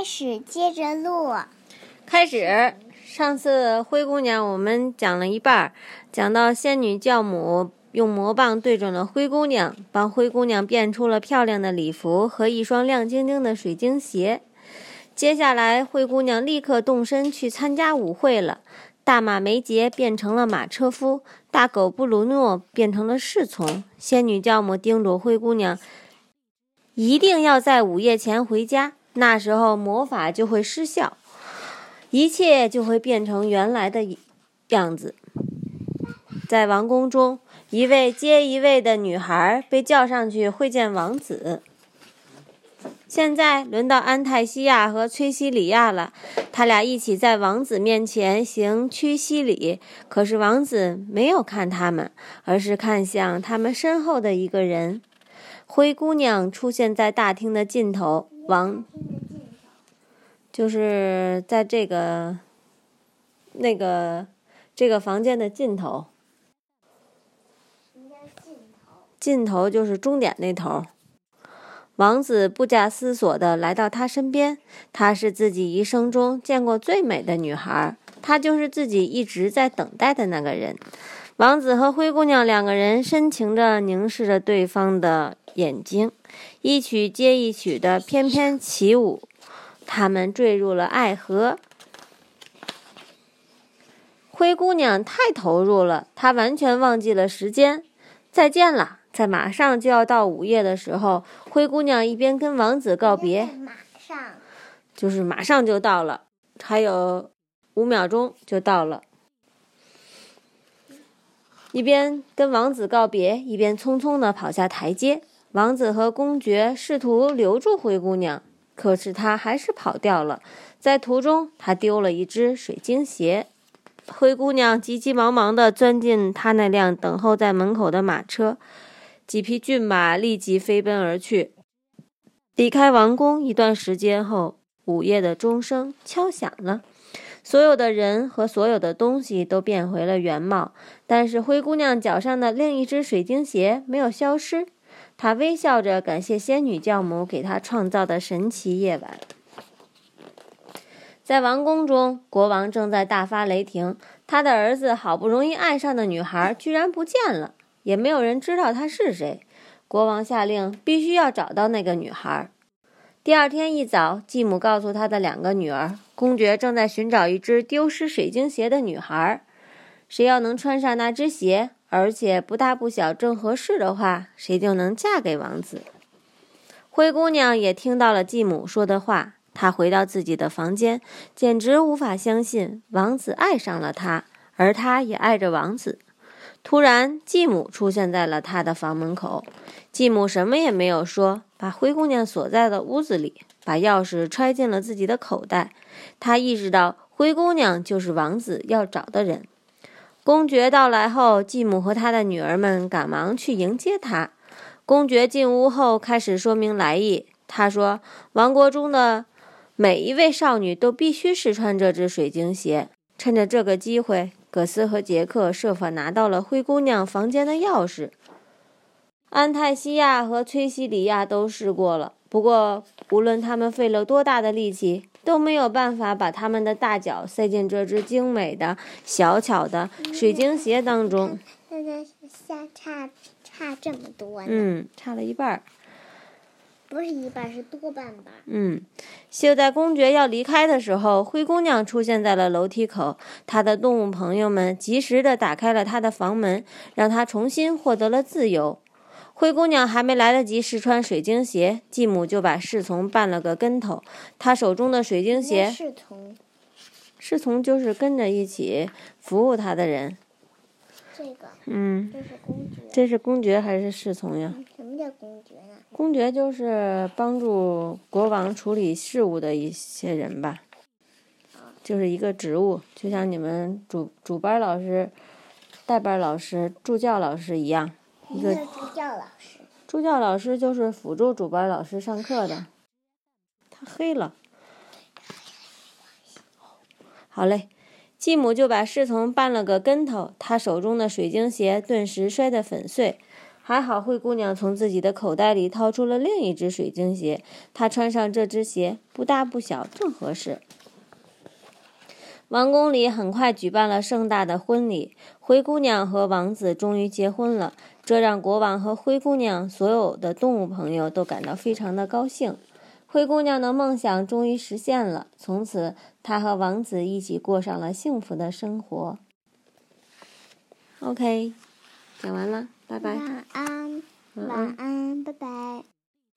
开始，接着录。开始。上次灰姑娘我们讲了一半，讲到仙女教母用魔棒对准了灰姑娘，帮灰姑娘变出了漂亮的礼服和一双亮晶晶的水晶鞋。接下来，灰姑娘立刻动身去参加舞会了。大马梅杰变成了马车夫，大狗布鲁诺变成了侍从。仙女教母叮嘱灰姑娘，一定要在午夜前回家，那时候魔法就会失效。一切就会变成原来的样子。在王宫中，一位接一位的女孩被叫上去会见王子。现在轮到安泰西亚和崔西里亚了，他俩一起在王子面前行屈膝礼。可是王子没有看他们，而是看向他们身后的一个人。灰姑娘出现在大厅的尽头，王。就是在这个那个这个房间的尽头，尽头就是终点那头。王子不假思索的来到她身边，她是自己一生中见过最美的女孩，她就是自己一直在等待的那个人。王子和灰姑娘两个人深情的凝视着对方的眼睛，一曲接一曲的翩翩起舞。他们坠入了爱河。灰姑娘太投入了，她完全忘记了时间。再见了，在马上就要到午夜的时候，灰姑娘一边跟王子告别，马上就是马上就到了，还有五秒钟就到了。一边跟王子告别，一边匆匆的跑下台阶。王子和公爵试图留住灰姑娘。可是她还是跑掉了，在途中她丢了一只水晶鞋。灰姑娘急急忙忙地钻进她那辆等候在门口的马车，几匹骏马立即飞奔而去。离开王宫一段时间后，午夜的钟声敲响了，所有的人和所有的东西都变回了原貌，但是灰姑娘脚上的另一只水晶鞋没有消失。他微笑着感谢仙女教母给他创造的神奇夜晚。在王宫中，国王正在大发雷霆，他的儿子好不容易爱上的女孩居然不见了，也没有人知道她是谁。国王下令，必须要找到那个女孩。第二天一早，继母告诉他的两个女儿，公爵正在寻找一只丢失水晶鞋的女孩，谁要能穿上那只鞋。而且不大不小，正合适的话，谁就能嫁给王子。灰姑娘也听到了继母说的话，她回到自己的房间，简直无法相信王子爱上了她，而她也爱着王子。突然，继母出现在了她的房门口。继母什么也没有说，把灰姑娘锁在了屋子里，把钥匙揣进了自己的口袋。她意识到，灰姑娘就是王子要找的人。公爵到来后，继母和他的女儿们赶忙去迎接他。公爵进屋后，开始说明来意。他说：“王国中的每一位少女都必须试穿这只水晶鞋。”趁着这个机会，葛斯和杰克设法拿到了灰姑娘房间的钥匙。安泰西亚和崔西里亚都试过了，不过无论他们费了多大的力气。都没有办法把他们的大脚塞进这只精美的、小巧的水晶鞋当中。现在下差差这么多呢？嗯，差了一半儿。不是一半，是多半吧。嗯，就在公爵要离开的时候，灰姑娘出现在了楼梯口。她的动物朋友们及时的打开了她的房门，让她重新获得了自由。灰姑娘还没来得及试穿水晶鞋，继母就把侍从绊了个跟头。她手中的水晶鞋，侍从，侍从就是跟着一起服务她的人。这个，嗯，这是公爵。这是公爵还是侍从呀？什么叫公爵呢？公爵就是帮助国王处理事务的一些人吧，就是一个职务，就像你们主主班老师、代班老师、助教老师一样。一个助教老师，助教老师就是辅助主班老师上课的。他黑了，好嘞，继母就把侍从绊了个跟头，他手中的水晶鞋顿时摔得粉碎。还好灰姑娘从自己的口袋里掏出了另一只水晶鞋，她穿上这只鞋不大不小，正合适。王宫里很快举办了盛大的婚礼，灰姑娘和王子终于结婚了，这让国王和灰姑娘所有的动物朋友都感到非常的高兴。灰姑娘的梦想终于实现了，从此她和王子一起过上了幸福的生活。OK，讲完了，拜拜。晚安，晚安，拜拜。